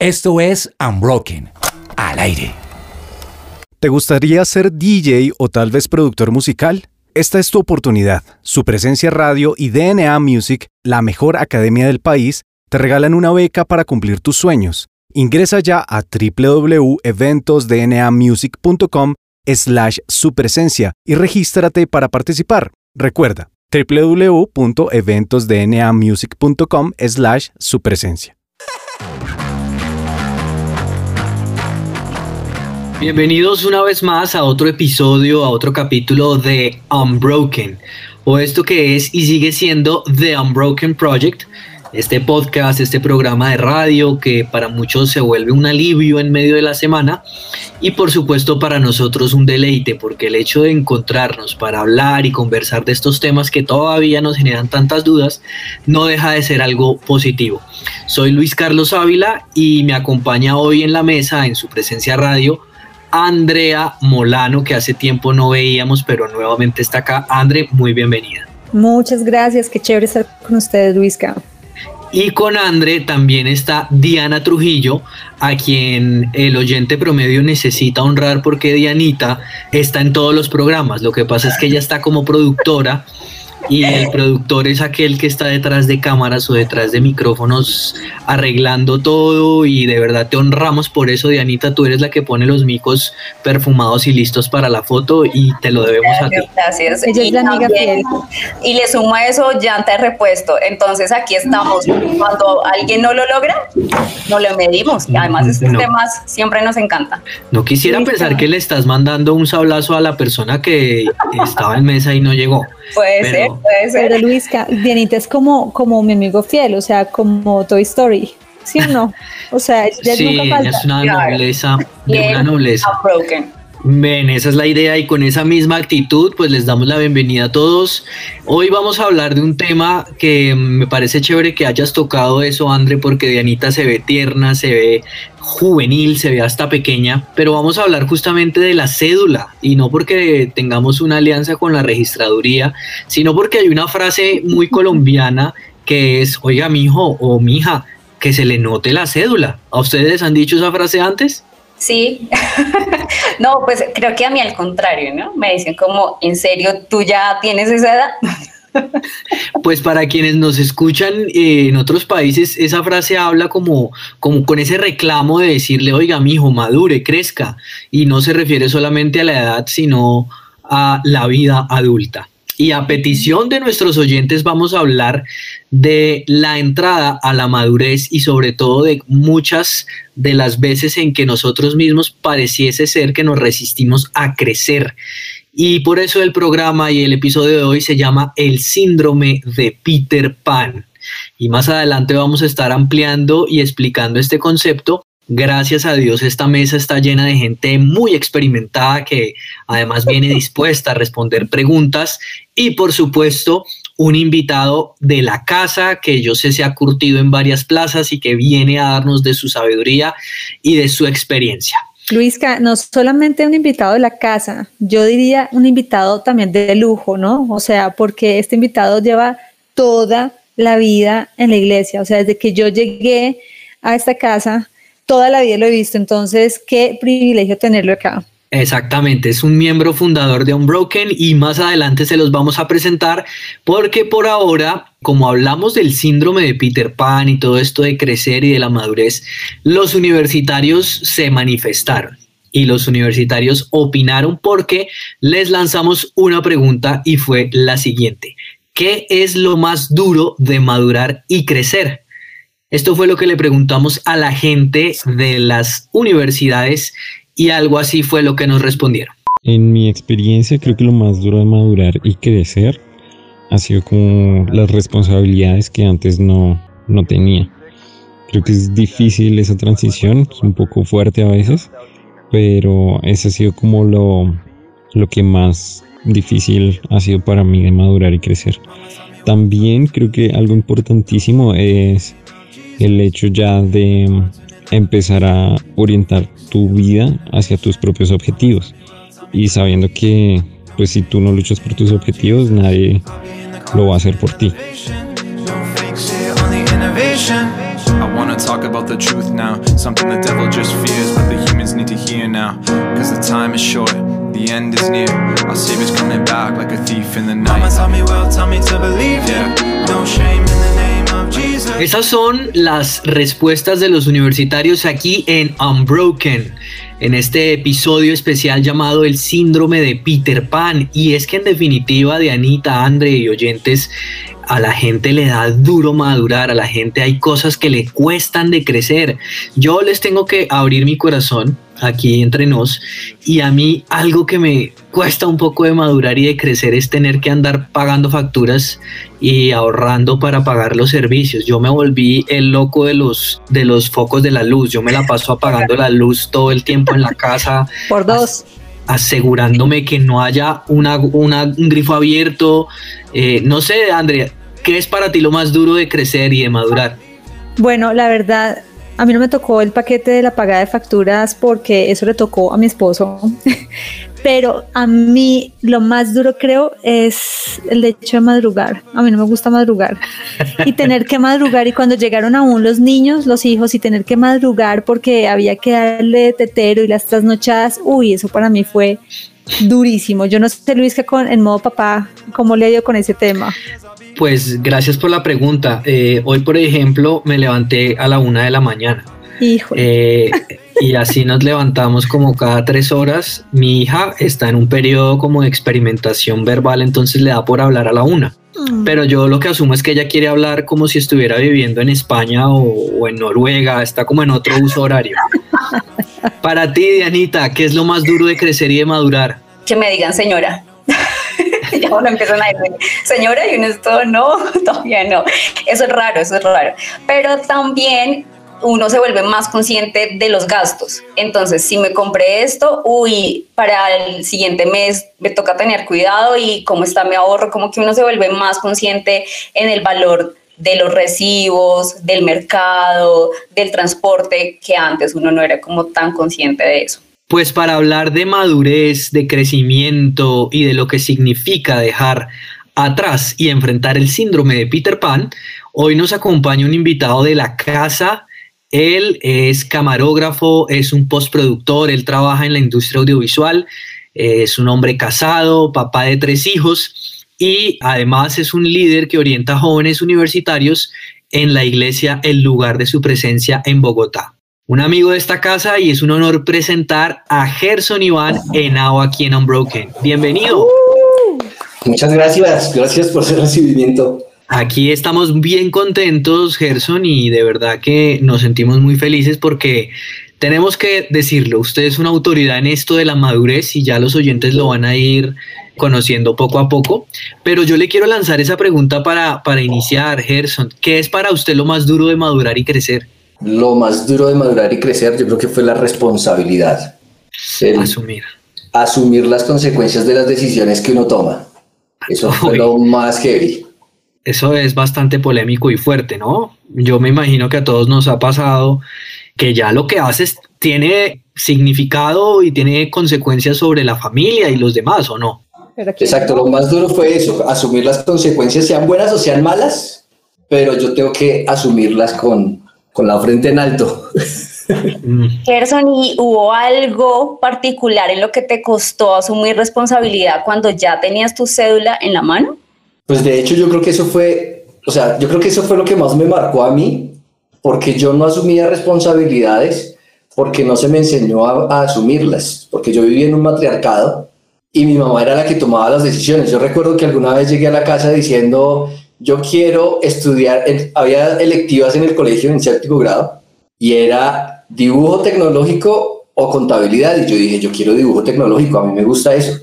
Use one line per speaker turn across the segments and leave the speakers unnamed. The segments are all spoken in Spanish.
Esto es Unbroken, al aire.
¿Te gustaría ser DJ o tal vez productor musical? Esta es tu oportunidad. Su presencia radio y DNA Music, la mejor academia del país, te regalan una beca para cumplir tus sueños. Ingresa ya a www.eventosdnamusic.com slash su presencia y regístrate para participar. Recuerda, www.eventosdnamusic.com slash su presencia.
Bienvenidos una vez más a otro episodio, a otro capítulo de Unbroken, o esto que es y sigue siendo The Unbroken Project, este podcast, este programa de radio que para muchos se vuelve un alivio en medio de la semana y por supuesto para nosotros un deleite porque el hecho de encontrarnos para hablar y conversar de estos temas que todavía nos generan tantas dudas no deja de ser algo positivo. Soy Luis Carlos Ávila y me acompaña hoy en la mesa en su presencia radio Andrea Molano, que hace tiempo no veíamos, pero nuevamente está acá. Andre, muy bienvenida.
Muchas gracias, qué chévere estar con ustedes, Luisca.
Y con Andre también está Diana Trujillo, a quien el oyente promedio necesita honrar porque Dianita está en todos los programas. Lo que pasa es que ella está como productora y el productor es aquel que está detrás de cámaras o detrás de micrófonos arreglando todo y de verdad te honramos por eso, Dianita, tú eres la que pone los micos perfumados y listos para la foto y te lo debemos a ti.
Gracias. Ella es la amiga fiel. Y le suma eso llanta de repuesto. Entonces aquí estamos. Cuando alguien no lo logra, no lo medimos. Y además estos temas siempre nos encantan.
No quisiera pensar que le estás mandando un sablazo a la persona que estaba en mesa y no llegó.
Puede ser, puede ser.
Pero Luisca, Dianita es como, como mi amigo fiel, o sea, como Toy Story. ¿Sí o no? O sea,
ella sí, nunca es una nobleza, de una nobleza. Ven, esa es la idea y con esa misma actitud pues les damos la bienvenida a todos. Hoy vamos a hablar de un tema que me parece chévere que hayas tocado eso, André, porque Dianita se ve tierna, se ve juvenil, se ve hasta pequeña, pero vamos a hablar justamente de la cédula y no porque tengamos una alianza con la registraduría, sino porque hay una frase muy colombiana que es, oiga, mi hijo o mi hija, que se le note la cédula. ¿A ustedes han dicho esa frase antes?
Sí, no, pues creo que a mí al contrario, ¿no? Me dicen como, ¿en serio tú ya tienes esa edad?
Pues para quienes nos escuchan eh, en otros países, esa frase habla como, como con ese reclamo de decirle, oiga, mi hijo, madure, crezca, y no se refiere solamente a la edad, sino a la vida adulta. Y a petición de nuestros oyentes vamos a hablar de la entrada a la madurez y sobre todo de muchas de las veces en que nosotros mismos pareciese ser que nos resistimos a crecer. Y por eso el programa y el episodio de hoy se llama El síndrome de Peter Pan. Y más adelante vamos a estar ampliando y explicando este concepto Gracias a Dios esta mesa está llena de gente muy experimentada que además viene dispuesta a responder preguntas y por supuesto un invitado de la casa que yo sé se ha curtido en varias plazas y que viene a darnos de su sabiduría y de su experiencia.
Luisca, no solamente un invitado de la casa, yo diría un invitado también de lujo, ¿no? O sea, porque este invitado lleva toda la vida en la iglesia, o sea, desde que yo llegué a esta casa, toda la vida lo he visto, entonces qué privilegio tenerlo acá.
Exactamente, es un miembro fundador de Unbroken y más adelante se los vamos a presentar porque por ahora, como hablamos del síndrome de Peter Pan y todo esto de crecer y de la madurez, los universitarios se manifestaron y los universitarios opinaron porque les lanzamos una pregunta y fue la siguiente. ¿Qué es lo más duro de madurar y crecer? Esto fue lo que le preguntamos a la gente de las universidades y algo así fue lo que nos respondieron.
En mi experiencia creo que lo más duro de madurar y crecer ha sido como las responsabilidades que antes no, no tenía. Creo que es difícil esa transición, es un poco fuerte a veces, pero ese ha sido como lo, lo que más difícil ha sido para mí de madurar y crecer. También creo que algo importantísimo es el hecho ya de empezar a orientar tu vida hacia tus propios objetivos y sabiendo que pues si tú no luchas por tus objetivos nadie lo va a hacer por ti.
wanna talk about the truth now. Something the devil just fears, but the humans need to hear now. Cause the time is short, the end is near. Our Savior's coming back like a thief in the night. Mama taught me well, taught me to believe, yeah. No shame in the name of Jesus.
Esas son las respuestas de los universitarios aquí en Unbroken en este episodio especial llamado El síndrome de Peter Pan. Y es que en definitiva, de Anita, Andre y oyentes, a la gente le da duro madurar, a la gente hay cosas que le cuestan de crecer. Yo les tengo que abrir mi corazón aquí entre nos y a mí algo que me cuesta un poco de madurar y de crecer es tener que andar pagando facturas y ahorrando para pagar los servicios. Yo me volví el loco de los de los focos de la luz. Yo me la paso apagando la luz todo el tiempo en la casa.
Por dos
asegurándome que no haya una, un grifo abierto. Eh, no sé, Andrea, ¿Qué es para ti lo más duro de crecer y de madurar?
Bueno, la verdad, a mí no me tocó el paquete de la pagada de facturas porque eso le tocó a mi esposo. Pero a mí lo más duro creo es el hecho de madrugar. A mí no me gusta madrugar. Y tener que madrugar y cuando llegaron aún los niños, los hijos y tener que madrugar porque había que darle tetero y las trasnochadas, uy, eso para mí fue durísimo. Yo no sé, Luis, que con, en modo papá, ¿cómo le ha ido con ese tema?
Pues gracias por la pregunta. Eh, hoy, por ejemplo, me levanté a la una de la mañana. Eh, y así nos levantamos como cada tres horas. Mi hija está en un periodo como de experimentación verbal, entonces le da por hablar a la una. Mm. Pero yo lo que asumo es que ella quiere hablar como si estuviera viviendo en España o, o en Noruega, está como en otro uso horario. Para ti, Dianita, ¿qué es lo más duro de crecer y de madurar?
Que me digan señora. ya uno empiezan a decir, señora, y uno esto no, todavía no. Eso es raro, eso es raro. Pero también uno se vuelve más consciente de los gastos. Entonces, si me compré esto, uy, para el siguiente mes me toca tener cuidado y cómo está mi ahorro, como que uno se vuelve más consciente en el valor de los recibos, del mercado, del transporte, que antes uno no era como tan consciente de eso.
Pues para hablar de madurez, de crecimiento y de lo que significa dejar atrás y enfrentar el síndrome de Peter Pan, hoy nos acompaña un invitado de la casa. Él es camarógrafo, es un postproductor, él trabaja en la industria audiovisual, es un hombre casado, papá de tres hijos y además es un líder que orienta jóvenes universitarios en la iglesia El lugar de su presencia en Bogotá un amigo de esta casa y es un honor presentar a Gerson Iván Henao aquí en Unbroken. Bienvenido.
Muchas gracias, gracias por el recibimiento.
Aquí estamos bien contentos, Gerson, y de verdad que nos sentimos muy felices porque tenemos que decirlo, usted es una autoridad en esto de la madurez y ya los oyentes lo van a ir conociendo poco a poco, pero yo le quiero lanzar esa pregunta para, para iniciar, Gerson. ¿Qué es para usted lo más duro de madurar y crecer?
Lo más duro de madurar y crecer, yo creo que fue la responsabilidad.
asumir.
Asumir las consecuencias de las decisiones que uno toma. Eso fue lo más heavy.
Eso es bastante polémico y fuerte, ¿no? Yo me imagino que a todos nos ha pasado que ya lo que haces tiene significado y tiene consecuencias sobre la familia y los demás, ¿o no?
Exacto, lo más duro fue eso, asumir las consecuencias, sean buenas o sean malas, pero yo tengo que asumirlas con, con la frente en alto.
Gerson, ¿y hubo algo particular en lo que te costó asumir responsabilidad cuando ya tenías tu cédula en la mano?
Pues de hecho yo creo que eso fue, o sea, yo creo que eso fue lo que más me marcó a mí, porque yo no asumía responsabilidades porque no se me enseñó a, a asumirlas, porque yo vivía en un matriarcado y mi mamá era la que tomaba las decisiones. Yo recuerdo que alguna vez llegué a la casa diciendo, yo quiero estudiar, había electivas en el colegio en séptimo grado y era dibujo tecnológico o contabilidad y yo dije, yo quiero dibujo tecnológico, a mí me gusta eso.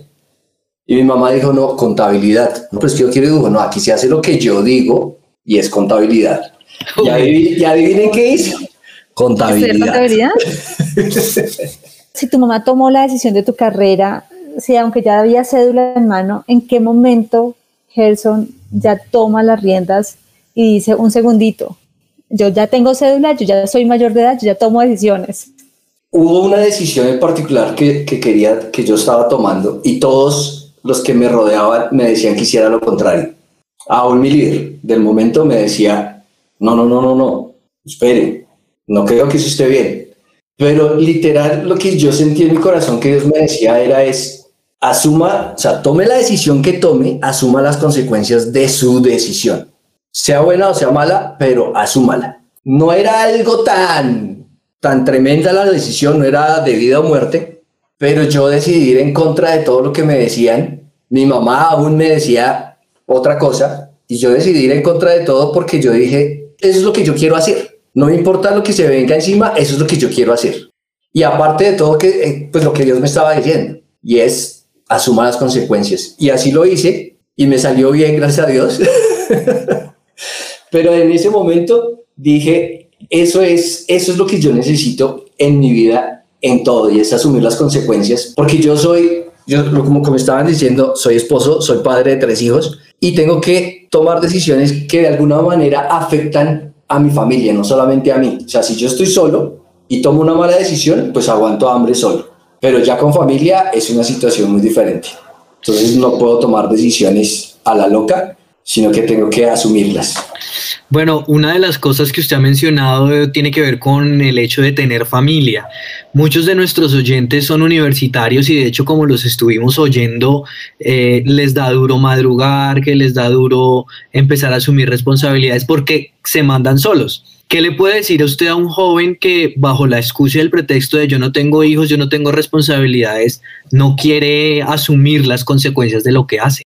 Y mi mamá dijo, no, contabilidad. No, pues que yo quiero dibujo. No, aquí se hace lo que yo digo y es contabilidad. ¿Ya, adivinen, qué hizo? Contabilidad. contabilidad?
si tu mamá tomó la decisión de tu carrera, si aunque ya había cédula en mano, ¿en qué momento Gerson ya toma las riendas y dice, un segundito, yo ya tengo cédula, yo ya soy mayor de edad, yo ya tomo decisiones.
Hubo una decisión en particular que, que quería, que yo estaba tomando y todos los que me rodeaban me decían que hiciera lo contrario. Aún mi líder del momento me decía, no, no, no, no, no, espere, No creo que eso esté bien. Pero literal lo que yo sentí en mi corazón que Dios me decía era es, asuma, o sea, tome la decisión que tome, asuma las consecuencias de su decisión. Sea buena o sea mala, pero asúmala. No era algo tan, tan tremenda la decisión, no era de vida o muerte, pero yo decidí ir en contra de todo lo que me decían. Mi mamá aún me decía otra cosa y yo decidí ir en contra de todo porque yo dije, eso es lo que yo quiero hacer. No me importa lo que se venga encima, eso es lo que yo quiero hacer. Y aparte de todo, que, eh, pues lo que Dios me estaba diciendo, y es asuma las consecuencias. Y así lo hice y me salió bien, gracias a Dios. Pero en ese momento dije, eso es, eso es lo que yo necesito en mi vida, en todo, y es asumir las consecuencias, porque yo soy, yo como, como estaban diciendo, soy esposo, soy padre de tres hijos, y tengo que tomar decisiones que de alguna manera afectan a mi familia, no solamente a mí. O sea, si yo estoy solo y tomo una mala decisión, pues aguanto hambre solo. Pero ya con familia es una situación muy diferente. Entonces no puedo tomar decisiones a la loca, sino que tengo que asumirlas.
Bueno, una de las cosas que usted ha mencionado eh, tiene que ver con el hecho de tener familia. Muchos de nuestros oyentes son universitarios y de hecho como los estuvimos oyendo, eh, les da duro madrugar, que les da duro empezar a asumir responsabilidades porque se mandan solos. ¿Qué le puede decir a usted a un joven que bajo la excusa y el pretexto de yo no tengo hijos, yo no tengo responsabilidades, no quiere asumir las consecuencias de lo que hace?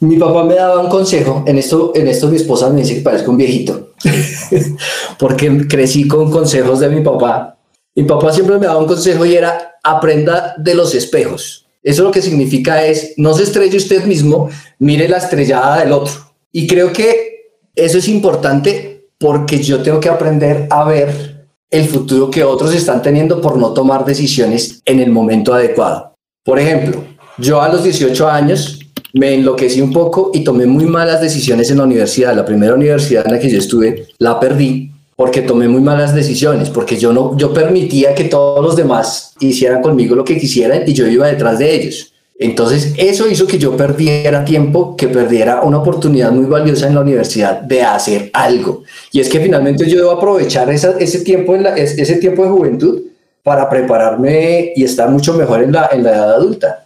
Mi papá me daba un consejo, en esto, en esto mi esposa me dice que parezco un viejito, porque crecí con consejos de mi papá. Mi papá siempre me daba un consejo y era aprenda de los espejos. Eso lo que significa es no se estrelle usted mismo, mire la estrellada del otro. Y creo que eso es importante porque yo tengo que aprender a ver el futuro que otros están teniendo por no tomar decisiones en el momento adecuado. Por ejemplo, yo a los 18 años me enloquecí un poco y tomé muy malas decisiones en la universidad. La primera universidad en la que yo estuve la perdí porque tomé muy malas decisiones, porque yo no yo permitía que todos los demás hicieran conmigo lo que quisieran y yo iba detrás de ellos. Entonces, eso hizo que yo perdiera tiempo, que perdiera una oportunidad muy valiosa en la universidad de hacer algo. Y es que finalmente yo debo aprovechar ese, tiempo ese tiempo de juventud para prepararme y estar mucho mejor en la, en la edad adulta.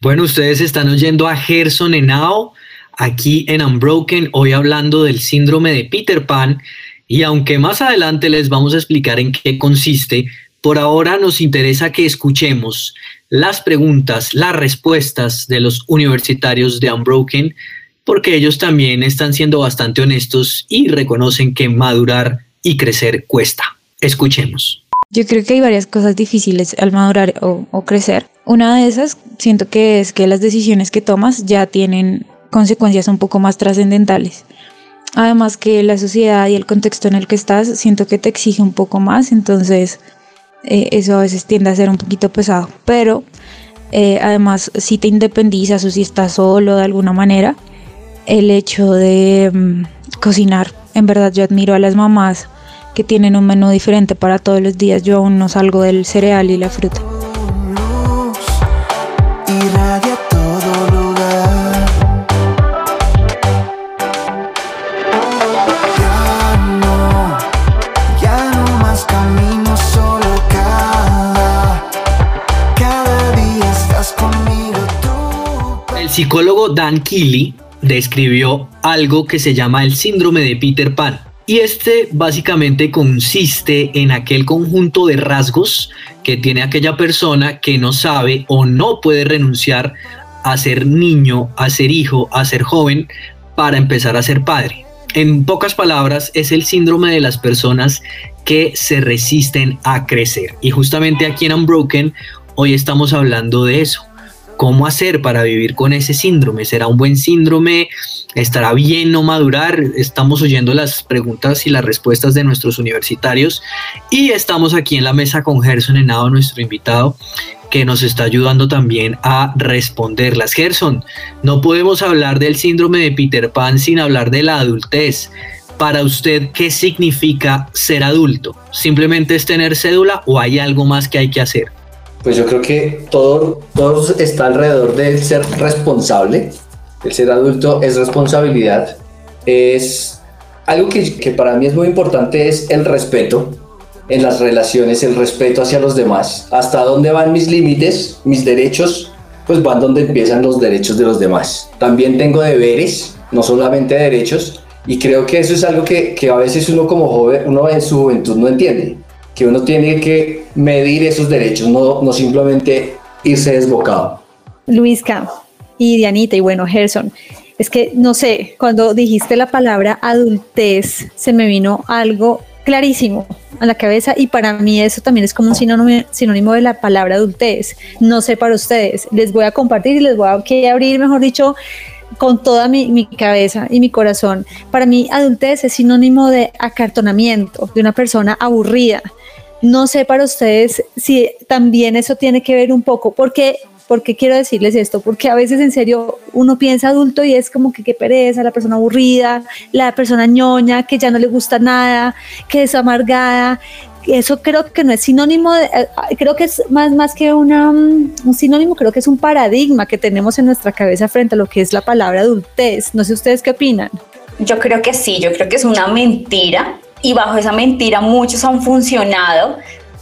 Bueno, ustedes están oyendo a Gerson Henao aquí en Unbroken, hoy hablando del síndrome de Peter Pan. Y aunque más adelante les vamos a explicar en qué consiste, por ahora nos interesa que escuchemos las preguntas, las respuestas de los universitarios de Unbroken, porque ellos también están siendo bastante honestos y reconocen que madurar y crecer cuesta. Escuchemos.
Yo creo que hay varias cosas difíciles al madurar o, crecer. Una de esas siento que es que las decisiones que tomas ya tienen consecuencias un poco más trascendentales. Además que la sociedad y el contexto en el que estás siento que te exige un poco más, entonces eh, eso a veces tiende a ser un poquito pesado. Pero eh, además si te independizas o si estás solo de alguna manera, el hecho de mm, cocinar, en verdad yo admiro a las mamás que tienen un menú diferente para todos los días. Yo aún no salgo del cereal y la fruta.
Psicólogo Dan Keely describió algo que se llama el síndrome de Peter Pan y este básicamente consiste en aquel conjunto de rasgos que tiene aquella persona que no sabe o no puede renunciar a ser niño, a ser hijo, a ser joven para empezar a ser padre. En pocas palabras, es el síndrome de las personas que se resisten a crecer. Y justamente aquí en Unbroken hoy estamos hablando de eso. ¿Cómo hacer para vivir con ese síndrome? ¿Será un buen síndrome? ¿Estará bien no madurar? Estamos oyendo las preguntas y las respuestas de nuestros universitarios y estamos aquí en la mesa con Gerson Henao, nuestro invitado, que nos está ayudando también a responderlas. Gerson, no podemos hablar del síndrome de Peter Pan sin hablar de la adultez. Para usted, ¿qué significa ser adulto? ¿Simplemente es tener cédula o hay algo más que hay que hacer?
Pues yo creo que todo, todo está alrededor del ser responsable. El ser adulto es responsabilidad. Es algo que, que para mí es muy importante, es el respeto. en las relaciones el respeto hacia los demás. Hasta dónde van mis límites, mis derechos, pues van donde empiezan los derechos de los demás. También tengo deberes, no solamente derechos, y creo que eso es algo que, que a veces uno como joven, uno en su juventud no entiende, que uno tiene que medir esos derechos, no, no simplemente irse desbocado.
Luisca y Dianita y bueno, Gerson, es que no sé, cuando dijiste la palabra adultez, se me vino algo clarísimo a la cabeza y para mí eso también es como un sinónimo, sinónimo de la palabra adultez. No sé para ustedes, les voy a compartir y les voy a que abrir, mejor dicho, con toda mi, mi, cabeza y mi corazón. Para mí, adultez es sinónimo de acartonamiento, de una persona aburrida. No sé para ustedes si también eso tiene que ver un poco, porque ¿Por qué quiero decirles esto? Porque a veces en serio uno piensa adulto y es como que qué pereza, la persona aburrida, la persona ñoña, que ya no le gusta nada, que es amargada, eso creo que no es sinónimo, de, eh, creo que es más, más que una, mm, un sinónimo, creo que es un paradigma que tenemos en nuestra cabeza frente a lo que es la palabra adultez. No sé ustedes qué opinan.
Yo creo que sí, yo creo que es una mentira y bajo esa mentira muchos han funcionado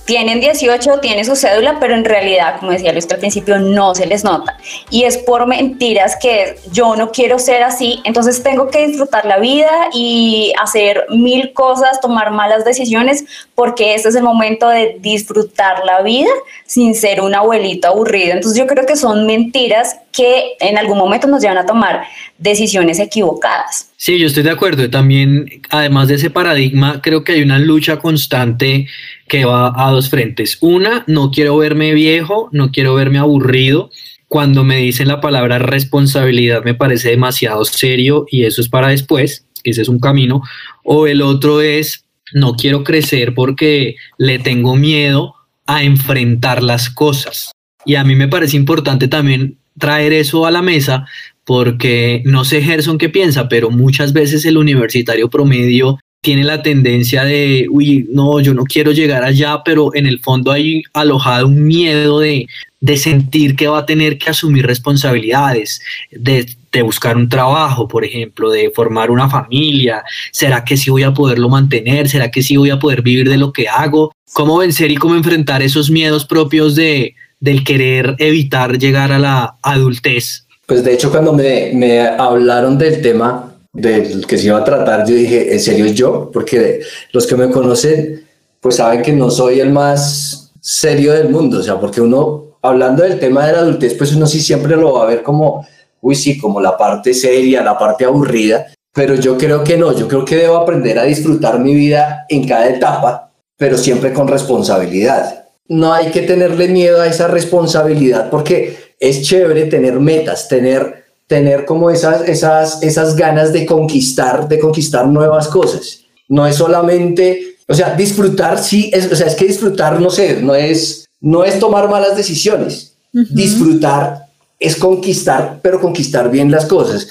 tienen 18, tienen su cédula, pero en realidad, como decía Luis al principio, no se les nota. Y es por mentiras que yo no quiero ser así, entonces tengo que disfrutar la vida y hacer mil cosas, tomar malas decisiones, porque este es el momento de disfrutar la vida sin ser un abuelito aburrido. Entonces yo creo que son mentiras que en algún momento nos llevan a tomar decisiones equivocadas.
Sí, yo estoy de acuerdo. También, además de ese paradigma, creo que hay una lucha constante que va a dos frentes. Una, no quiero verme viejo, no quiero verme aburrido. Cuando me dicen la palabra responsabilidad me parece demasiado serio y eso es para después, ese es un camino. O el otro es, no quiero crecer porque le tengo miedo a enfrentar las cosas. Y a mí me parece importante también traer eso a la mesa porque no sé Gerson qué piensa, pero muchas veces el universitario promedio tiene la tendencia de, uy, no, yo no quiero llegar allá, pero en el fondo hay alojado un miedo de, de sentir que va a tener que asumir responsabilidades, de, de, buscar un trabajo, por ejemplo, de formar una familia. ¿Será que sí voy a poderlo mantener? ¿Será que sí voy a poder vivir de lo que hago? ¿Cómo vencer y cómo enfrentar esos miedos propios de, del querer evitar llegar a la adultez?
Pues de hecho cuando me, me hablaron del tema del que se iba a tratar, yo dije, ¿en serio yo? Porque los que me conocen, pues saben que no soy el más serio del mundo, o sea, porque uno, hablando del tema de la adultez, pues uno sí siempre lo va a ver como, uy, sí, como la parte seria, la parte aburrida, pero yo creo que no, yo creo que debo aprender a disfrutar mi vida en cada etapa, pero siempre con responsabilidad. No hay que tenerle miedo a esa responsabilidad porque es chévere tener metas, tener, tener como esas, esas, esas ganas de conquistar, de conquistar nuevas cosas. No es solamente, o sea, disfrutar, sí, es, o sea, es que disfrutar, no sé, no es, no es tomar malas decisiones. Disfrutar es conquistar, pero conquistar bien las cosas.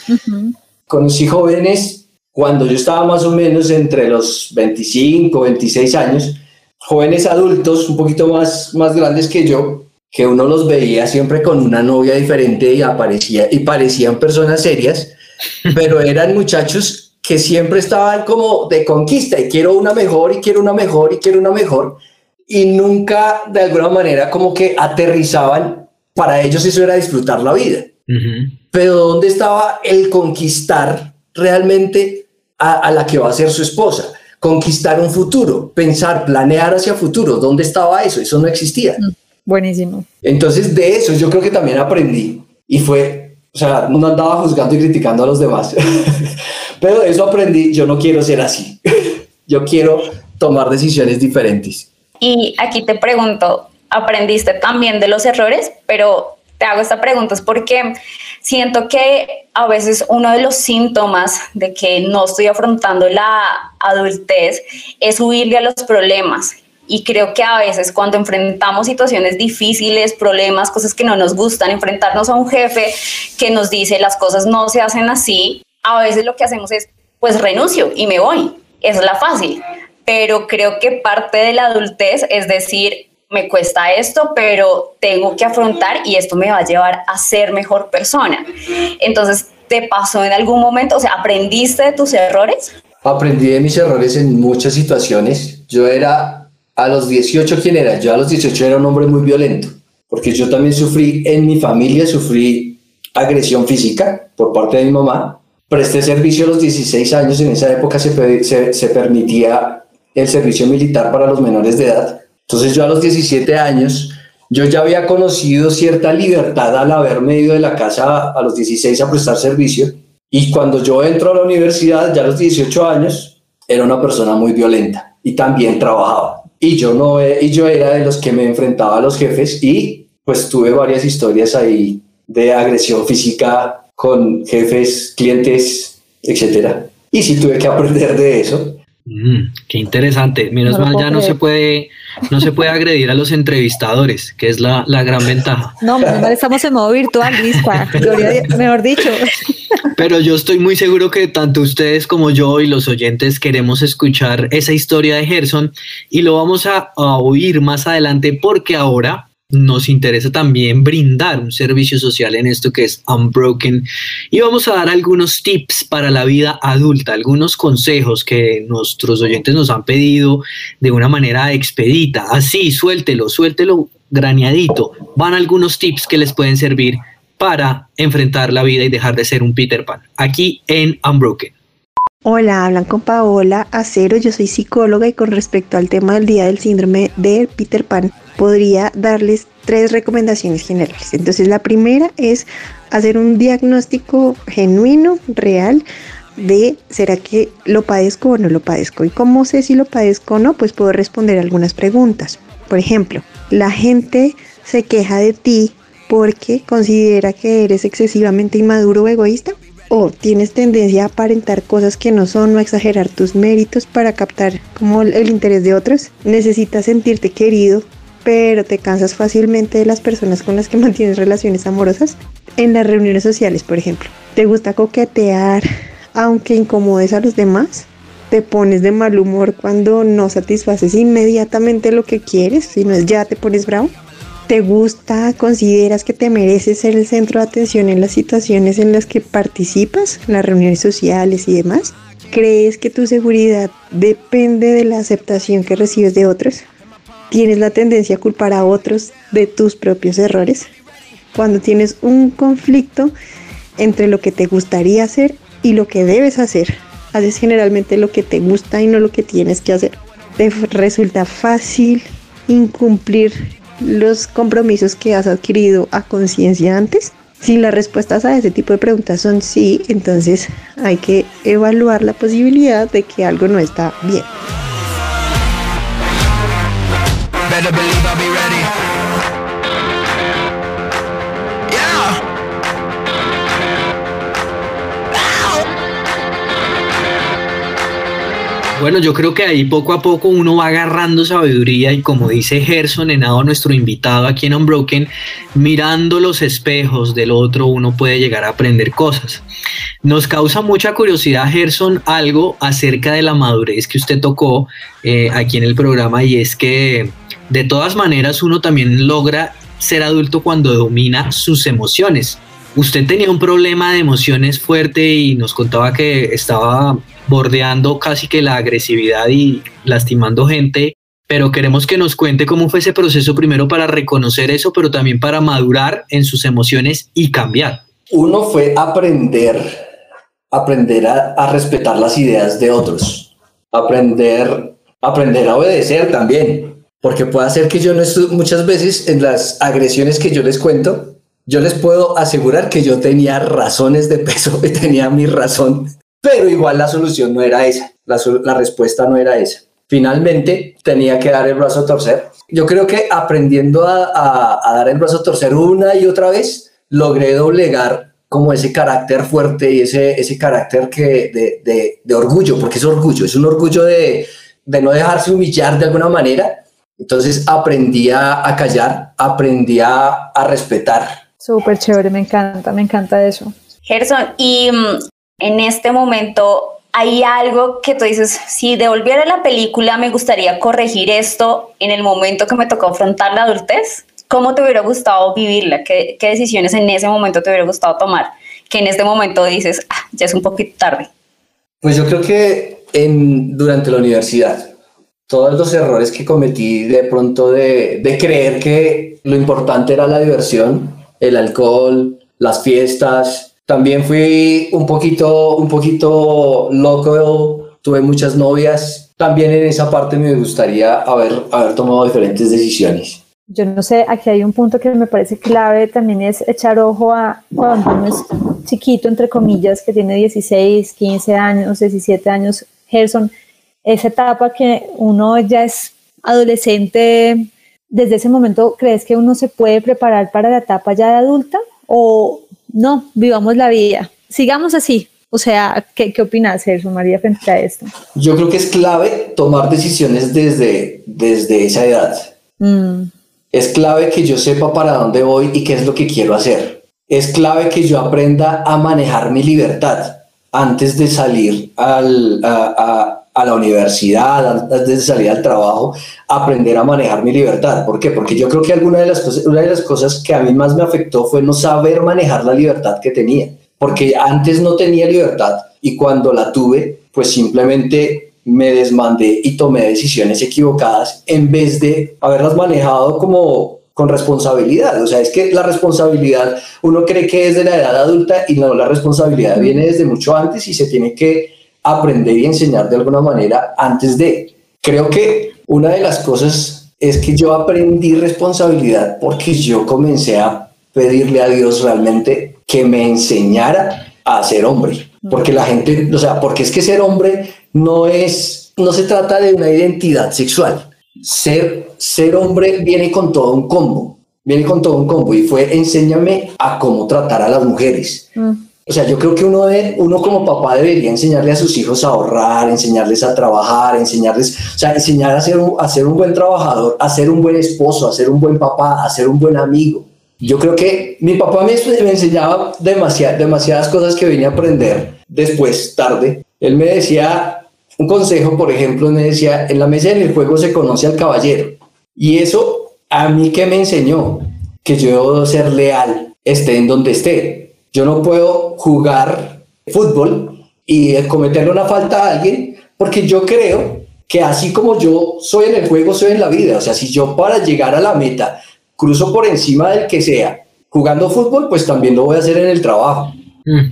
Conocí jóvenes cuando yo estaba más o menos entre los 25, 26 años, jóvenes adultos un poquito más, más grandes que yo, que uno los veía siempre con una novia diferente y aparecía y parecían personas serias, pero eran muchachos que siempre estaban como de conquista y quiero una mejor y quiero una mejor y quiero una mejor y nunca de alguna manera como que aterrizaban, para ellos eso era disfrutar la vida. Pero ¿dónde estaba el conquistar realmente a, a, la que va a ser su esposa? Conquistar un futuro, pensar, planear hacia futuro. ¿Dónde estaba eso? Eso no existía.
Buenísimo.
Entonces, de eso yo creo que también aprendí. Y fue, o sea, no andaba juzgando y criticando a los demás, pero de eso aprendí, yo no quiero ser así, yo quiero tomar decisiones diferentes.
Y aquí te pregunto, aprendiste también de los errores, pero te hago esta pregunta es porque siento que a veces uno de los síntomas de que no estoy afrontando la adultez es huirle a los problemas y creo que a veces cuando enfrentamos situaciones difíciles, problemas, cosas que no nos gustan, enfrentarnos a un jefe que nos dice las cosas no se hacen así, a veces lo que hacemos es pues renuncio y me voy. Es la fácil. Pero creo que parte de la adultez es decir, me cuesta esto, pero tengo que afrontar y esto me va a llevar a ser mejor persona. Entonces, ¿te pasó en algún momento? O sea, ¿aprendiste de tus errores?
Aprendí de mis errores en muchas situaciones. Yo era a los 18, ¿quién era? Yo a los 18 era un hombre muy violento, porque yo también sufrí, en mi familia sufrí agresión física por parte de mi mamá. Presté servicio a los 16 años, en esa época se, se, permitía el servicio militar para los menores de edad. Entonces yo a los 17 años, yo ya había conocido cierta libertad al haberme ido de la casa a los 16 a prestar servicio. Y cuando yo entro a la universidad, ya a los 18 años, era una persona muy violenta y también trabajaba. Y yo, no, y yo era de los que me enfrentaba a los jefes y pues tuve varias historias ahí de agresión física con jefes, clientes, etcétera. Y sí tuve que aprender de eso.
Mm, qué interesante. Menos mal ya no se puede, no se puede agredir a los entrevistadores, que es la, la gran ventaja.
No, menos mal estamos en modo virtual, Lispa. mejor dicho.
Pero yo estoy muy seguro que tanto ustedes como yo y los oyentes queremos escuchar esa historia de Gerson y lo vamos a, a oír más adelante porque ahora nos interesa también brindar un servicio social en esto que es Unbroken y vamos a dar algunos tips para la vida adulta, algunos consejos que nuestros oyentes nos han pedido de una manera expedita, así, suéltelo, suéltelo graneadito. Van algunos tips que les pueden servir para enfrentar la vida y dejar de ser un Peter Pan, aquí en Unbroken.
Hola, hablan con Paola Acero, yo soy psicóloga y con respecto al tema del día del síndrome de Peter Pan, podría darles tres recomendaciones generales. Entonces, la primera es hacer un diagnóstico genuino, real, de ¿será que lo padezco o no lo padezco? ¿Y cómo sé si lo padezco o no? Pues puedo responder algunas preguntas. Por ejemplo, la gente se queja de ti porque considera que eres excesivamente inmaduro o egoísta o tienes tendencia a aparentar cosas que no son o exagerar tus méritos para captar como el interés de otros. Necesitas sentirte querido, pero te cansas fácilmente de las personas con las que mantienes relaciones amorosas. En las reuniones sociales, por ejemplo, te gusta coquetear aunque incomodes a los demás. Te pones de mal humor cuando no satisfaces inmediatamente lo que quieres, sino es ya te pones bravo ¿Te gusta, consideras que te mereces ser el centro de atención en las situaciones en las que participas, en las reuniones sociales y demás? ¿Crees que tu seguridad depende de la aceptación que recibes de otros? ¿Tienes la tendencia a culpar a otros de tus propios errores? Cuando tienes un conflicto entre lo que te gustaría hacer y lo que debes hacer, haces generalmente lo que te gusta y no lo que tienes que hacer. Te resulta fácil incumplir los compromisos que has adquirido a conciencia antes? Si las respuestas a ese tipo de preguntas son sí, entonces hay que evaluar la posibilidad de que algo no está bien. better believe I'll be ready.
Bueno, yo creo que ahí poco a poco uno va agarrando sabiduría y como dice Gerson Henao, nuestro invitado aquí en Unbroken, mirando los espejos del otro uno puede llegar a aprender cosas. Nos causa mucha curiosidad, Gerson, algo acerca de la madurez que usted tocó eh, aquí en el programa y es que de todas maneras uno también logra ser adulto cuando domina sus emociones. Usted tenía un problema de emociones fuerte y nos contaba que estaba bordeando casi que la agresividad y lastimando gente, pero queremos que nos cuente cómo fue ese proceso primero para reconocer eso, pero también para madurar en sus emociones y cambiar.
Uno fue aprender, aprender a, respetar las ideas de otros, aprender, aprender a obedecer también, porque puede ser que yo no estoy muchas veces en las agresiones que yo les cuento, yo les puedo asegurar que yo tenía razones de peso y tenía mi razón pero igual la solución no era esa, la, respuesta no era esa. Finalmente tenía que dar el brazo a torcer. Yo creo que aprendiendo a, dar el brazo a torcer una y otra vez, logré doblegar como ese carácter fuerte y ese, ese carácter que de, orgullo, porque es orgullo, es un orgullo de, no dejarse humillar de alguna manera. Entonces aprendí a, callar, aprendí a, a respetar.
Súper chévere, me encanta, me encanta eso.
Gerson, y mm, en este momento hay algo que tú dices, si devolviera la película me gustaría corregir esto en el momento que me tocó afrontar la adultez? ¿Cómo te hubiera gustado vivirla? ¿Qué, decisiones en ese momento te hubiera gustado tomar? Que en este momento dices, ah, ya es un poquito tarde.
Pues yo creo que durante la universidad, todos los errores que cometí de pronto de creer que lo importante era la diversión, el alcohol, las fiestas. También fui un poquito, un poquito loco, tuve muchas novias. También en esa parte me gustaría haber, haber tomado diferentes decisiones.
Yo no sé, aquí hay un punto que me parece clave también es echar ojo a cuando uno es chiquito, entre comillas, que tiene 16, 15 años, 17 años, Gerson, esa etapa que uno ya es adolescente, desde ese momento, ¿crees que uno se puede preparar para la etapa ya de adulta o no? Vivamos la vida, sigamos así. O sea, ¿qué, qué opinas, Gerson María, frente a esto?
Yo creo que es clave tomar decisiones desde, desde esa edad. Mm. Es clave que yo sepa para dónde voy y qué es lo que quiero hacer. Es clave que yo aprenda a manejar mi libertad antes de salir al, a, a, la universidad, antes de salir al trabajo, aprender a manejar mi libertad. ¿Por qué? Porque yo creo que alguna de las cosas, una de las cosas que a mí más me afectó fue no saber manejar la libertad que tenía. Porque antes no tenía libertad y cuando la tuve, pues simplemente me desmandé y tomé decisiones equivocadas en vez de haberlas manejado como con responsabilidad. O sea, es que la responsabilidad uno cree que es de la edad adulta y no, la responsabilidad viene desde mucho antes y se tiene que aprender y enseñar de alguna manera antes de. Creo que una de las cosas es que yo aprendí responsabilidad porque yo comencé a pedirle a Dios realmente que me enseñara a ser hombre. Porque la gente, o sea, porque es que ser hombre no es, no se trata de una identidad sexual. Ser, ser hombre viene con todo un combo, viene con todo un combo y fue enséñame a cómo tratar a las mujeres. Mm. O sea, yo creo que uno, de, uno como papá debería enseñarle a sus hijos a ahorrar, enseñarles a trabajar, enseñarles, o sea, enseñar a ser, un, a ser un buen trabajador, a ser un buen esposo, a ser un buen papá, a ser un buen amigo. Yo creo que mi papá me, me enseñaba demasiadas, demasiadas cosas que vine a aprender después, tarde. Él me decía, un consejo, por ejemplo, me decía, en la mesa del juego se conoce al caballero. Y eso a mí que me enseñó que yo debo ser leal, esté en donde esté. Yo no puedo jugar fútbol y cometerle una falta a alguien porque yo creo que así como yo soy en el juego, soy en la vida. O sea, si yo para llegar a la meta cruzo por encima del que sea jugando fútbol, pues también lo voy a hacer en el trabajo.
Mm.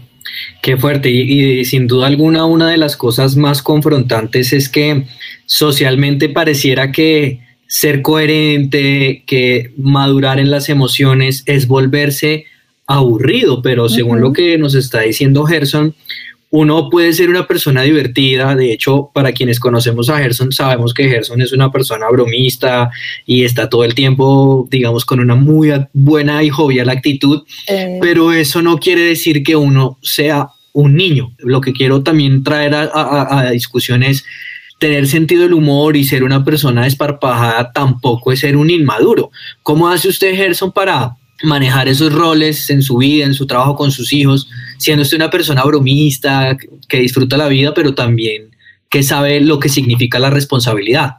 Qué fuerte y, sin duda alguna una de las cosas más confrontantes es que socialmente pareciera que ser coherente, que madurar en las emociones es volverse aburrido, pero según lo que nos está diciendo Gerson, uno puede ser una persona divertida, de hecho, para quienes conocemos a Gerson, sabemos que Gerson es una persona bromista y está todo el tiempo, digamos, con una muy buena y jovial actitud, eh. pero eso no quiere decir que uno sea un niño. Lo que quiero también traer a, a, a discusión es tener sentido del humor y ser una persona desparpajada tampoco es ser un inmaduro. ¿Cómo hace usted, Gerson, para manejar esos roles en su vida, en su trabajo con sus hijos, siendo usted una persona bromista, que disfruta la vida, pero también que sabe lo que significa la responsabilidad.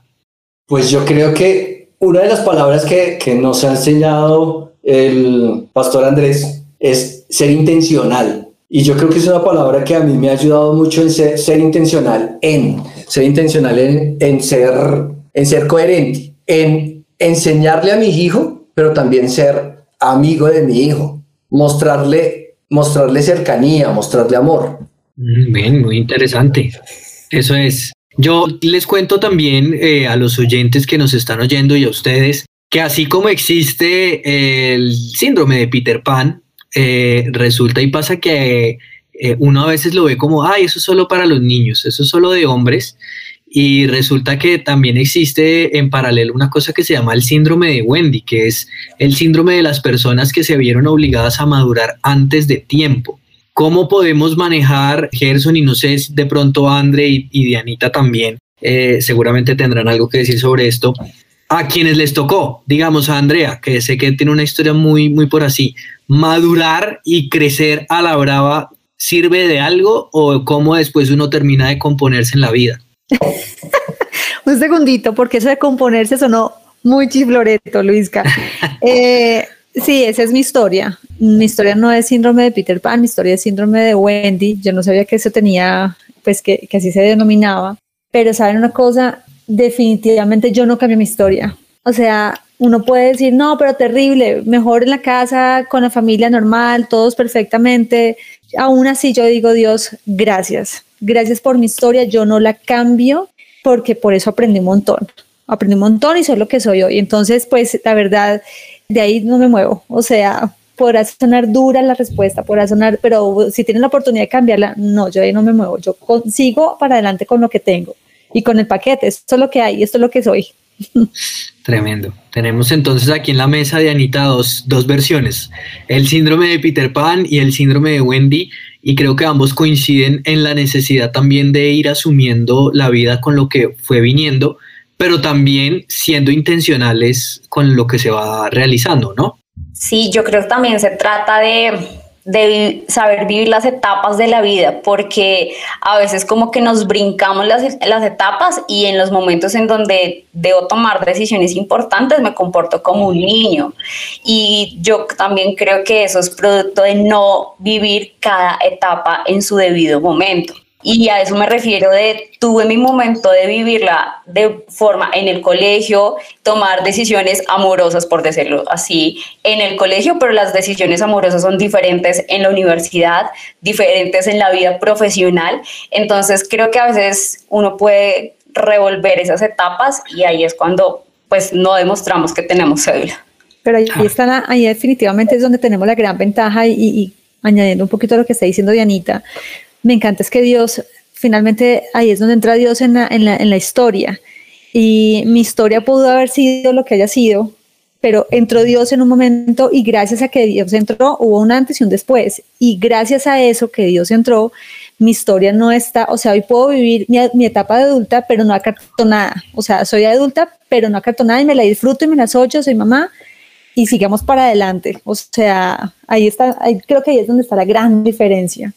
Pues yo creo que una de las palabras que, que nos ha enseñado el pastor Andrés es ser intencional. Y yo creo que es una palabra que a mí me ha ayudado mucho en ser, intencional, en ser intencional, en, en, ser, en ser coherente, en enseñarle a mi hijo, pero también ser amigo de mi hijo, mostrarle, mostrarle cercanía, mostrarle amor.
Mm, bien, muy interesante. Eso es. Yo les cuento también eh, a los oyentes que nos están oyendo y a ustedes que así como existe el síndrome de Peter Pan, eh, resulta y pasa que eh, uno a veces lo ve como, ay, eso es solo para los niños, eso es solo de hombres, y resulta que también existe en paralelo una cosa que se llama el síndrome de Wendy, que es el síndrome de las personas que se vieron obligadas a madurar antes de tiempo. ¿Cómo podemos manejar, Gerson, y no sé, de pronto Andre y, Dianita también, eh, seguramente tendrán algo que decir sobre esto, a quienes les tocó, digamos a Andrea, que sé que tiene una historia muy, muy por así, madurar y crecer a la brava, ¿sirve de algo o cómo después uno termina de componerse en la vida?
Un segundito, porque eso de componerse sonó muy chifloreto, Luisca. Eh, sí, esa es mi historia. Mi historia no es síndrome de Peter Pan, mi historia es síndrome de Wendy. Yo no sabía que eso tenía, pues que, que así se denominaba. Pero saben una cosa, definitivamente yo no cambio mi historia. O sea, uno puede decir, no, pero terrible, mejor en la casa, con la familia normal, todos perfectamente. Aún así yo digo, Dios, gracias. Gracias por mi historia, yo no la cambio porque por eso aprendí un montón. Aprendí un montón y soy lo que soy hoy. Entonces, pues la verdad, de ahí no me muevo. O sea, podrá sonar dura la respuesta, podrá sonar, pero si tienes la oportunidad de cambiarla, no, yo ahí no me muevo. Yo sigo para adelante con lo que tengo y con el paquete. Esto es lo que hay, esto es lo que soy.
Tremendo. Tenemos entonces aquí en la mesa de Anita dos, dos versiones, el síndrome de Peter Pan y el síndrome de Wendy, y creo que ambos coinciden en la necesidad también de ir asumiendo la vida con lo que fue viniendo, pero también siendo intencionales con lo que se va realizando, ¿no?
Sí, yo creo que también se trata de de saber vivir las etapas de la vida, porque a veces como que nos brincamos las, las, etapas y en los momentos en donde debo tomar decisiones importantes me comporto como un niño. Y yo también creo que eso es producto de no vivir cada etapa en su debido momento. Y a eso me refiero de, tuve mi momento de vivirla de forma en el colegio, tomar decisiones amorosas, por decirlo así, en el colegio, pero las decisiones amorosas son diferentes en la universidad, diferentes en la vida profesional. Entonces creo que a veces uno puede revolver esas etapas y ahí es cuando pues no demostramos que tenemos cédula.
Pero ahí, está ahí definitivamente es donde tenemos la gran ventaja y, y añadiendo un poquito a lo que está diciendo Dianita, me encanta es que Dios, finalmente ahí es donde entra Dios en la, historia. Y mi historia pudo haber sido lo que haya sido, pero entró Dios en un momento y gracias a que Dios entró hubo un antes y un después. Y gracias a eso que Dios entró, mi historia no está, o sea, hoy puedo vivir mi, mi etapa de adulta, pero no acartonada. O sea, soy adulta, pero no acartonada y me la disfruto y me la soy, soy mamá y sigamos para adelante. O sea, ahí está, creo que ahí es donde está la gran diferencia.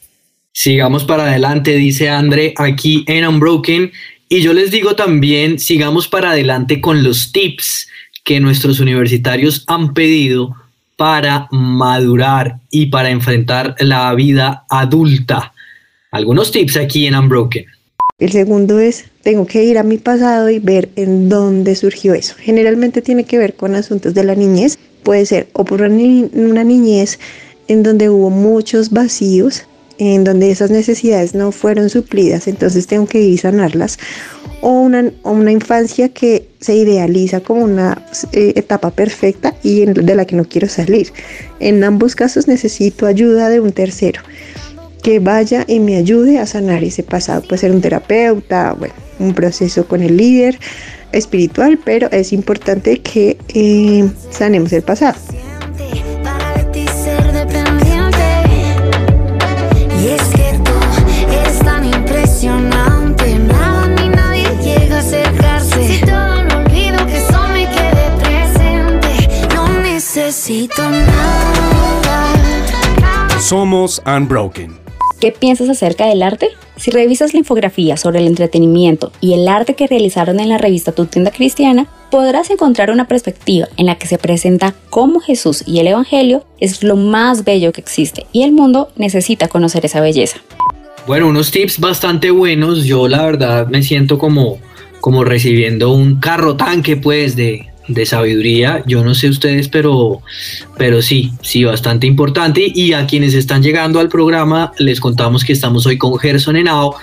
Sigamos para adelante, dice André aquí en Unbroken. Y yo les digo también, sigamos para adelante con los tips que nuestros universitarios han pedido para madurar y para enfrentar la vida adulta. Algunos tips aquí en Unbroken.
El segundo es, tengo que ir a mi pasado y ver en dónde surgió eso. Generalmente tiene que ver con asuntos de la niñez. Puede ser o por una niñez en donde hubo muchos vacíos en donde esas necesidades no fueron suplidas, entonces tengo que ir sanarlas, o una, una infancia que se idealiza como una eh, etapa perfecta y de la que no quiero salir. En ambos casos necesito ayuda de un tercero que vaya y me ayude a sanar ese pasado. Puede ser un terapeuta, un proceso con el líder espiritual, pero es importante que eh, sanemos el pasado.
Somos Unbroken.
¿Qué piensas acerca del arte? Si revisas la infografía sobre el entretenimiento y el arte que realizaron en la revista Tu tienda cristiana, podrás encontrar una perspectiva en la que se presenta cómo Jesús y el Evangelio es lo más bello que existe y el mundo necesita conocer esa belleza.
Bueno, unos tips bastante buenos. Yo la verdad me siento como, como recibiendo un carro tanque pues de, de sabiduría. Yo no sé ustedes, pero, pero sí, sí, bastante importante. Y a quienes están llegando al programa, les contamos que estamos hoy con Gerson Henao,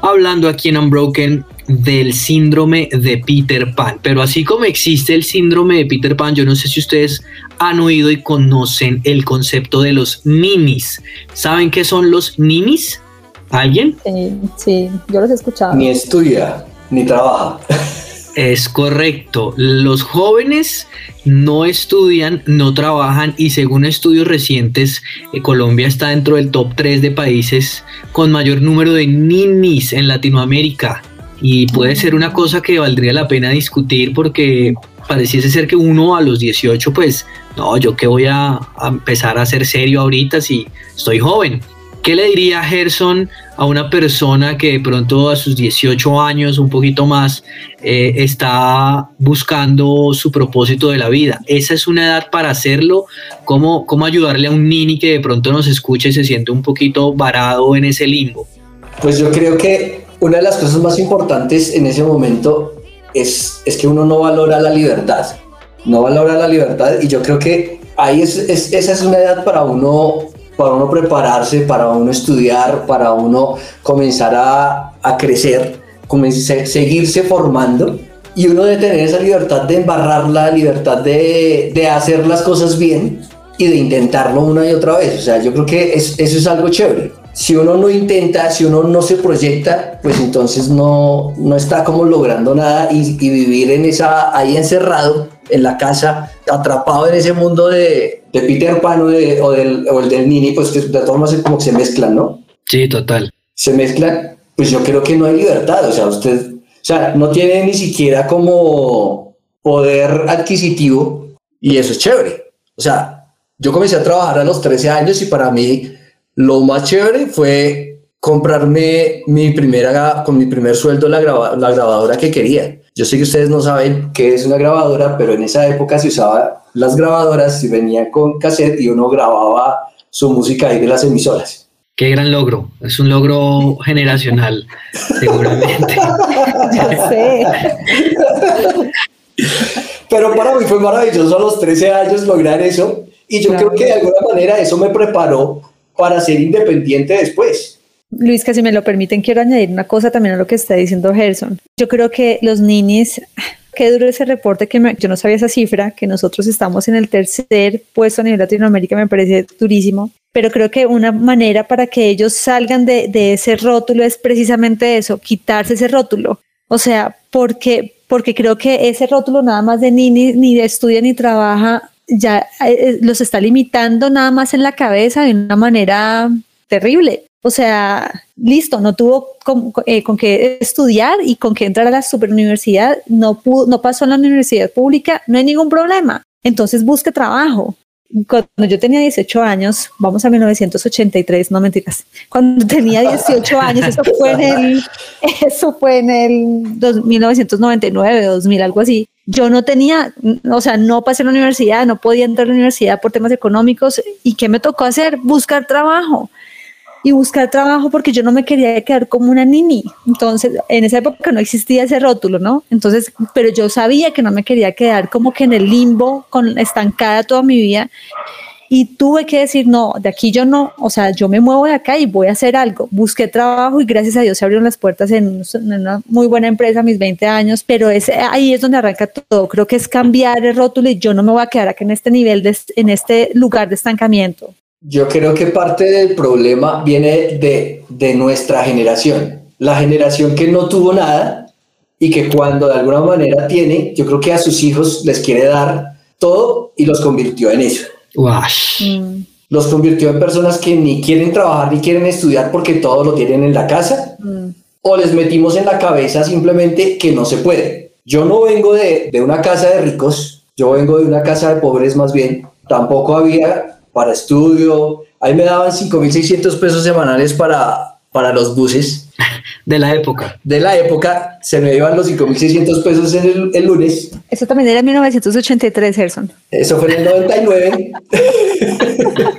hablando aquí en Unbroken del síndrome de Peter Pan. Pero así como existe el síndrome de Peter Pan, yo no sé si ustedes han oído y conocen el concepto de los ninis. ¿Saben qué son los ninis? ¿Alguien?
Sí, sí, yo los he escuchado.
Ni estudia, ni trabaja.
Es correcto. Los jóvenes no estudian, no trabajan y según estudios recientes, eh, Colombia está dentro del top 3 de países con mayor número de ninis en Latinoamérica. Y puede ser una cosa que valdría la pena discutir porque pareciese ser que uno a los 18, pues, no, yo que voy a, a empezar a ser serio ahorita si estoy joven. ¿Qué le diría Gerson a una persona que de pronto a sus 18 años, un poquito más, eh, está buscando su propósito de la vida? ¿Esa es una edad para hacerlo? ¿Cómo, ¿Cómo ayudarle a un nini que de pronto nos escuche y se siente un poquito varado en ese limbo?
Pues yo creo que una de las cosas más importantes en ese momento es, es que uno no valora la libertad, no valora la libertad y yo creo que ahí es, es, esa es una edad para uno, para uno prepararse, para uno estudiar, para uno comenzar a, a crecer, comenzar, seguirse formando y uno de tener esa libertad de embarrar la libertad de, de hacer las cosas bien y de intentarlo una y otra vez. O sea, yo creo que es, eso es algo chévere. Si uno no intenta, si uno no se proyecta, pues entonces no, no está como logrando nada y, y vivir en esa, ahí encerrado en la casa, atrapado en ese mundo de, de Peter Pan o, de, o, del, o el del Nini, pues que de todas formas como que se mezclan, ¿no?
Sí, total.
Se mezclan, pues yo creo que no hay libertad, o sea, usted, o sea, no tiene ni siquiera como poder adquisitivo y eso es chévere. O sea, yo comencé a trabajar a los 13 años y para mí lo más chévere fue comprarme mi primera, con mi primer sueldo la, graba, la grabadora que quería. Yo sé que ustedes no saben qué es una grabadora, pero en esa época se usaba las grabadoras y venía con cassette y uno grababa su música ahí de las emisoras.
Qué gran logro. Es un logro generacional, seguramente.
ya sé.
Pero para mí fue maravilloso a los 13 años lograr eso. Y yo claro. creo que de alguna manera eso me preparó para ser independiente después.
Luis, que si me lo permiten, quiero añadir una cosa también a lo que está diciendo Gerson. Yo creo que los ninis, qué duro ese reporte que yo no sabía esa cifra, que nosotros estamos en el tercer puesto a nivel Latinoamérica, me parece durísimo. Pero creo que una manera para que ellos salgan de, ese rótulo es precisamente eso, quitarse ese rótulo. O sea, porque, porque creo que ese rótulo nada más de ni, ni, de estudia ni trabaja ya eh, los está limitando nada más en la cabeza de una manera terrible. O sea, listo, no tuvo con, eh, con qué estudiar y con qué entrar a la superuniversidad, no, pudo, no pasó en la universidad pública, no hay ningún problema. Entonces busque trabajo. Cuando yo tenía 18 años, vamos a 1983, no mentiras, cuando tenía 18 años, eso fue en el, eso fue en el dos, 1999, 2000, algo así. Yo no tenía, o sea, no pasé a la universidad, no podía entrar a la universidad por temas económicos. ¿Y qué me tocó hacer? Buscar trabajo y buscar trabajo porque yo no me quería quedar como una nini. Entonces, en esa época no existía ese rótulo, ¿no? Entonces, pero yo sabía que no me quería quedar como que en el limbo, con estancada toda mi vida. Y tuve que decir, no, de aquí yo no, o sea, yo me muevo de acá y voy a hacer algo. Busqué trabajo y gracias a Dios se abrieron las puertas en, una muy buena empresa a mis 20 años, pero es, ahí es donde arranca todo. Creo que es cambiar el rótulo y yo no me voy a quedar aquí en este nivel, de, en este lugar de estancamiento.
Yo creo que parte del problema viene de, de nuestra generación, la generación que no tuvo nada y que cuando de alguna manera tiene, yo creo que a sus hijos les quiere dar todo y los convirtió en eso.
Mm.
Los convirtió en personas que ni quieren trabajar ni quieren estudiar porque todo lo tienen en la casa. Mm. O les metimos en la cabeza simplemente que no se puede. Yo no vengo de, de una casa de ricos, yo vengo de una casa de pobres más bien. Tampoco había para estudio. Ahí me daban 5.600 pesos semanales para, para los buses.
De la época.
De la época, se me iban los 5.600 pesos en el, el, lunes.
Eso también era en 1983, Gerson.
Eso fue en el 99.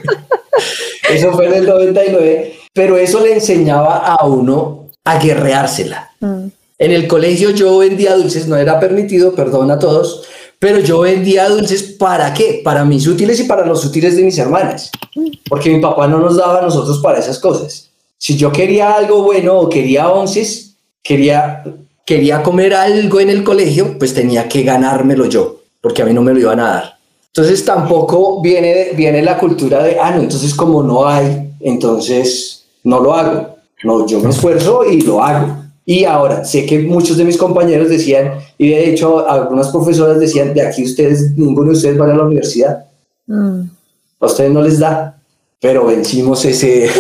eso fue en el 99. Pero eso le enseñaba a uno a guerreársela. Mm. En el colegio yo vendía dulces, no era permitido, perdón a todos, pero yo vendía dulces para qué? Para mis útiles y para los útiles de mis hermanas. Porque mi papá no nos daba a nosotros para esas cosas. Si yo quería algo bueno o quería onces, quería, quería comer algo en el colegio, pues tenía que ganármelo yo, porque a mí no me lo iban a dar. Entonces tampoco viene, viene la cultura de, ah, no, entonces como no hay, entonces no lo hago. No, yo me esfuerzo y lo hago. Y ahora, sé que muchos de mis compañeros decían, y de hecho algunas profesoras decían, de aquí ustedes, ninguno de ustedes van a la universidad. Mm. A ustedes no les da, pero vencimos ese,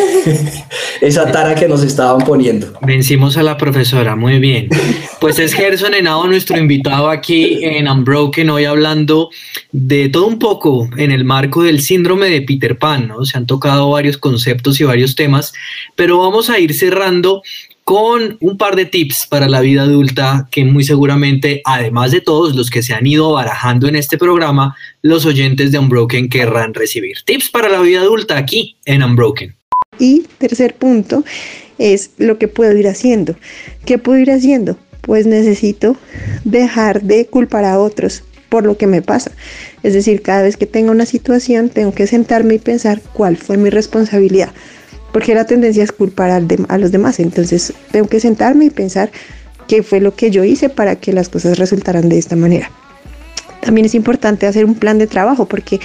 esa tara que nos estaban poniendo.
Vencimos a la profesora, muy bien. Pues es Gerson Henao, nuestro invitado aquí en Unbroken, hoy hablando de todo un poco en el marco del síndrome de Peter Pan, ¿no? Se han tocado varios conceptos y varios temas, pero vamos a ir cerrando con un par de tips para la vida adulta que muy seguramente, además de todos los que se han ido barajando en este programa, los oyentes de Unbroken querrán recibir. Tips para la vida adulta aquí en Unbroken.
Y tercer punto es lo que puedo ir haciendo. ¿Qué puedo ir haciendo? pues necesito dejar de culpar a otros por lo que me pasa. Es decir, cada vez que tengo una situación, tengo que sentarme y pensar cuál fue mi responsabilidad, porque la tendencia es culpar a los demás. Entonces, tengo que sentarme y pensar qué fue lo que yo hice para que las cosas resultaran de esta manera. También es importante hacer un plan de trabajo porque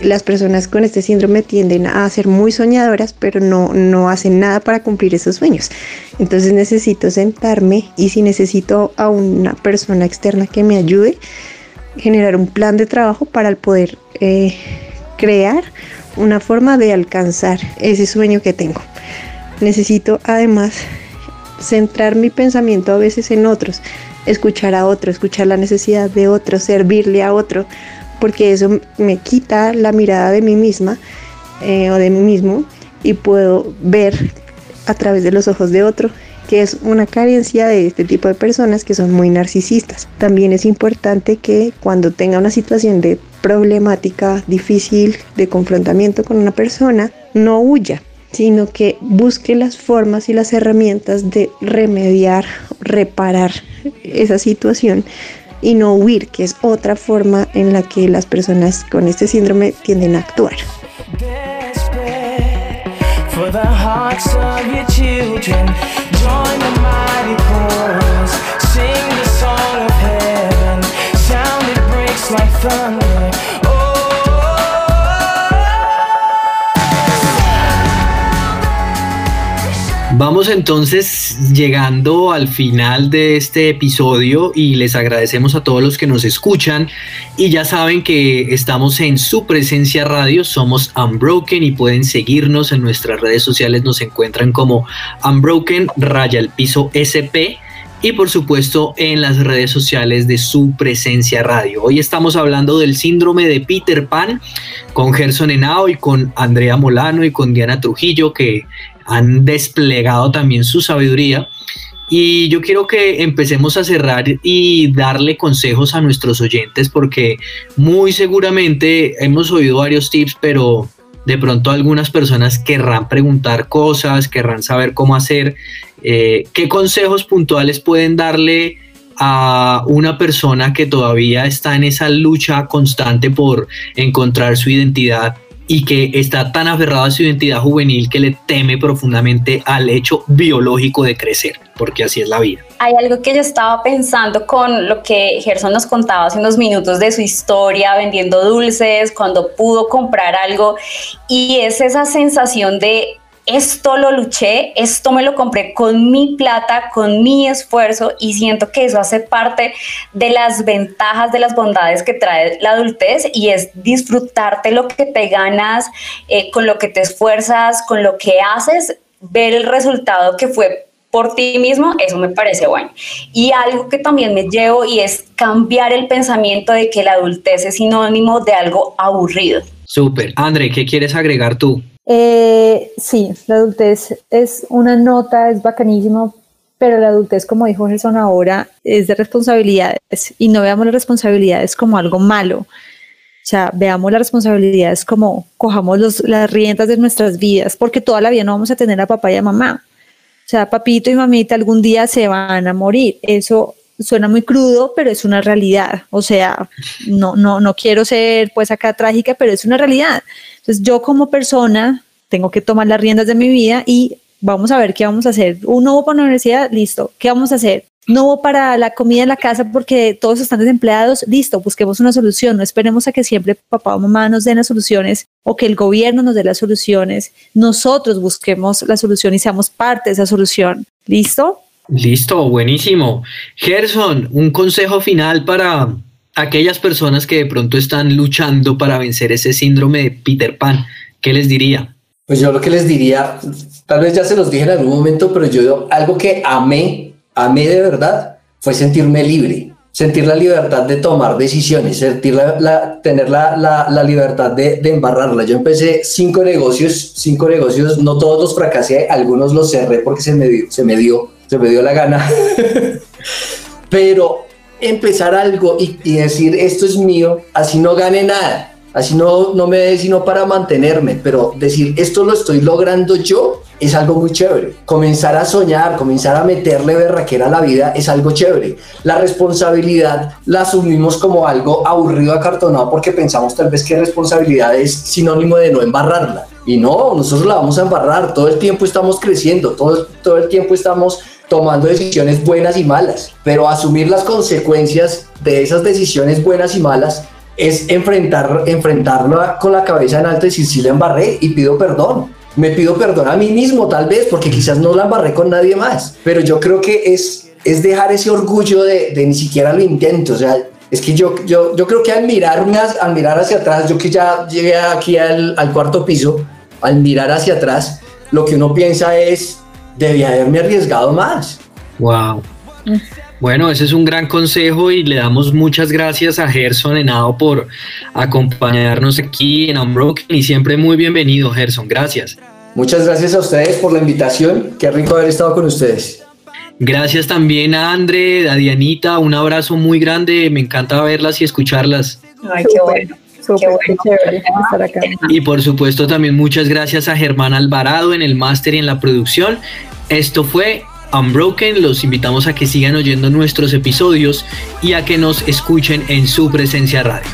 las personas con este síndrome tienden a ser muy soñadoras, pero no, no hacen nada para cumplir esos sueños. Entonces necesito sentarme y si necesito a una persona externa que me ayude, generar un plan de trabajo para poder eh, crear una forma de alcanzar ese sueño que tengo. Necesito además centrar mi pensamiento a veces en otros, escuchar a otro, escuchar la necesidad de otro, servirle a otro, porque eso me quita la mirada de mí misma eh, o de mí mismo y puedo ver a través de los ojos de otro que es una carencia de este tipo de personas que son muy narcisistas. También es importante que cuando tenga una situación de problemática difícil, de confrontamiento con una persona, no huya, sino que busque las formas y las herramientas de remediar, reparar esa situación y no huir, que es otra forma en la que las personas con este síndrome tienden a actuar. thunder.
Vamos entonces llegando al final de este episodio y les agradecemos a todos los que nos escuchan y ya saben que estamos en su presencia radio, somos Unbroken y pueden seguirnos en nuestras redes sociales, nos encuentran como Unbroken raya el piso SP y por supuesto en las redes sociales de su presencia radio. Hoy estamos hablando del síndrome de Peter Pan con Gerson Henao y con Andrea Molano y con Diana Trujillo que han desplegado también su sabiduría. Y yo quiero que empecemos a cerrar y darle consejos a nuestros oyentes porque muy seguramente hemos oído varios tips, pero de pronto algunas personas querrán preguntar cosas, querrán saber cómo hacer. Eh, ¿Qué consejos puntuales pueden darle a una persona que todavía está en esa lucha constante por encontrar su identidad y que está tan aferrado a su identidad juvenil que le teme profundamente al hecho biológico de crecer, porque así es la vida.
Hay algo que yo estaba pensando con lo que Gerson nos contaba hace unos minutos de su historia vendiendo dulces, cuando pudo comprar algo, y es esa sensación de esto lo luché, esto me lo compré con mi plata, con mi esfuerzo y siento que eso hace parte de las ventajas, de las bondades que trae la adultez y es disfrutarte lo que te ganas, eh, con lo que te esfuerzas, con lo que haces, ver el resultado que fue por ti mismo, eso me parece bueno. Y algo que también me llevo y es cambiar el pensamiento de que la adultez es sinónimo de algo aburrido.
Súper. André, ¿qué quieres agregar tú?
Eh, sí, la adultez es una nota, es bacanísimo, pero la adultez, como dijo Gerson ahora, es de responsabilidades y no veamos las responsabilidades como algo malo. O sea, veamos las responsabilidades como cojamos las riendas de nuestras vidas, porque toda la vida no vamos a tener a papá y a mamá. O sea, papito y mamita algún día se van a morir. Eso suena muy crudo, pero es una realidad. O sea, no, no, no quiero ser pues acá trágica, pero es una realidad. Entonces yo como persona tengo que tomar las riendas de mi vida y vamos a ver qué vamos a hacer. Un nuevo para la universidad, listo. ¿Qué vamos a hacer? No para la comida en la casa porque todos están desempleados, listo, busquemos una solución. No esperemos a que siempre papá o mamá nos den las soluciones o que el gobierno nos dé las soluciones. Nosotros busquemos la solución y seamos parte de esa solución. ¿Listo?
Listo, buenísimo. Gerson, un consejo final para aquellas personas que de pronto están luchando para vencer ese síndrome de Peter Pan. ¿Qué les diría?
Pues yo lo que les diría, tal vez ya se los dije en algún momento, pero yo algo que amé, amé de verdad, fue sentirme libre, sentir la libertad de tomar decisiones, sentir la, tener la, la, libertad de, de, embarrarla. Yo empecé cinco negocios, cinco negocios, no todos los fracasé, algunos los cerré porque se me dio, se me dio se me dio la gana. Pero empezar algo y, decir, esto es mío, así no gane nada, así no, no me dé sino para mantenerme, pero decir, esto lo estoy logrando yo, es algo muy chévere. Comenzar a soñar, comenzar a meterle berraquera a la vida es algo chévere. La responsabilidad la asumimos como algo aburrido, acartonado, porque pensamos tal vez que responsabilidad es sinónimo de no embarrarla. Y no, nosotros la vamos a embarrar. Todo el tiempo estamos creciendo, todo, todo el tiempo estamos tomando decisiones buenas y malas. Pero asumir las consecuencias de esas decisiones buenas y malas es enfrentar, enfrentarlo con la cabeza en alto y decir, sí la embarré y pido perdón me pido perdón a mí mismo tal vez, porque quizás no la embarré con nadie más, pero yo creo que es, es dejar ese orgullo de, de ni siquiera lo intento, o sea, es que yo, yo, yo creo que al mirarme, al mirar hacia atrás, yo que ya llegué aquí al, al cuarto piso, al mirar hacia atrás, lo que uno piensa es, debía haberme arriesgado más.
Wow. Bueno, ese es un gran consejo y le damos muchas gracias a Gerson Henao por acompañarnos aquí en Unbroken y siempre muy bienvenido, Gerson. Gracias.
Muchas gracias a ustedes por la invitación. Qué rico haber estado con ustedes.
Gracias también a André, a Dianita. Un abrazo muy grande. Me encanta verlas y escucharlas.
Ay, qué bueno. Qué bueno.
Y por supuesto también muchas gracias a Germán Alvarado en el máster y en la producción. Esto fue Unbroken. Los invitamos a que sigan oyendo nuestros episodios y a que nos escuchen en su presencia radio.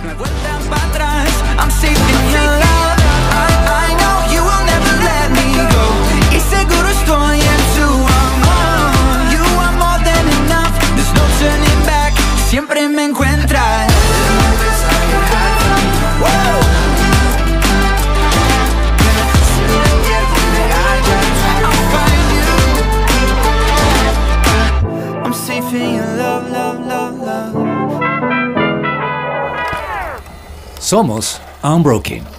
Somos Unbroken.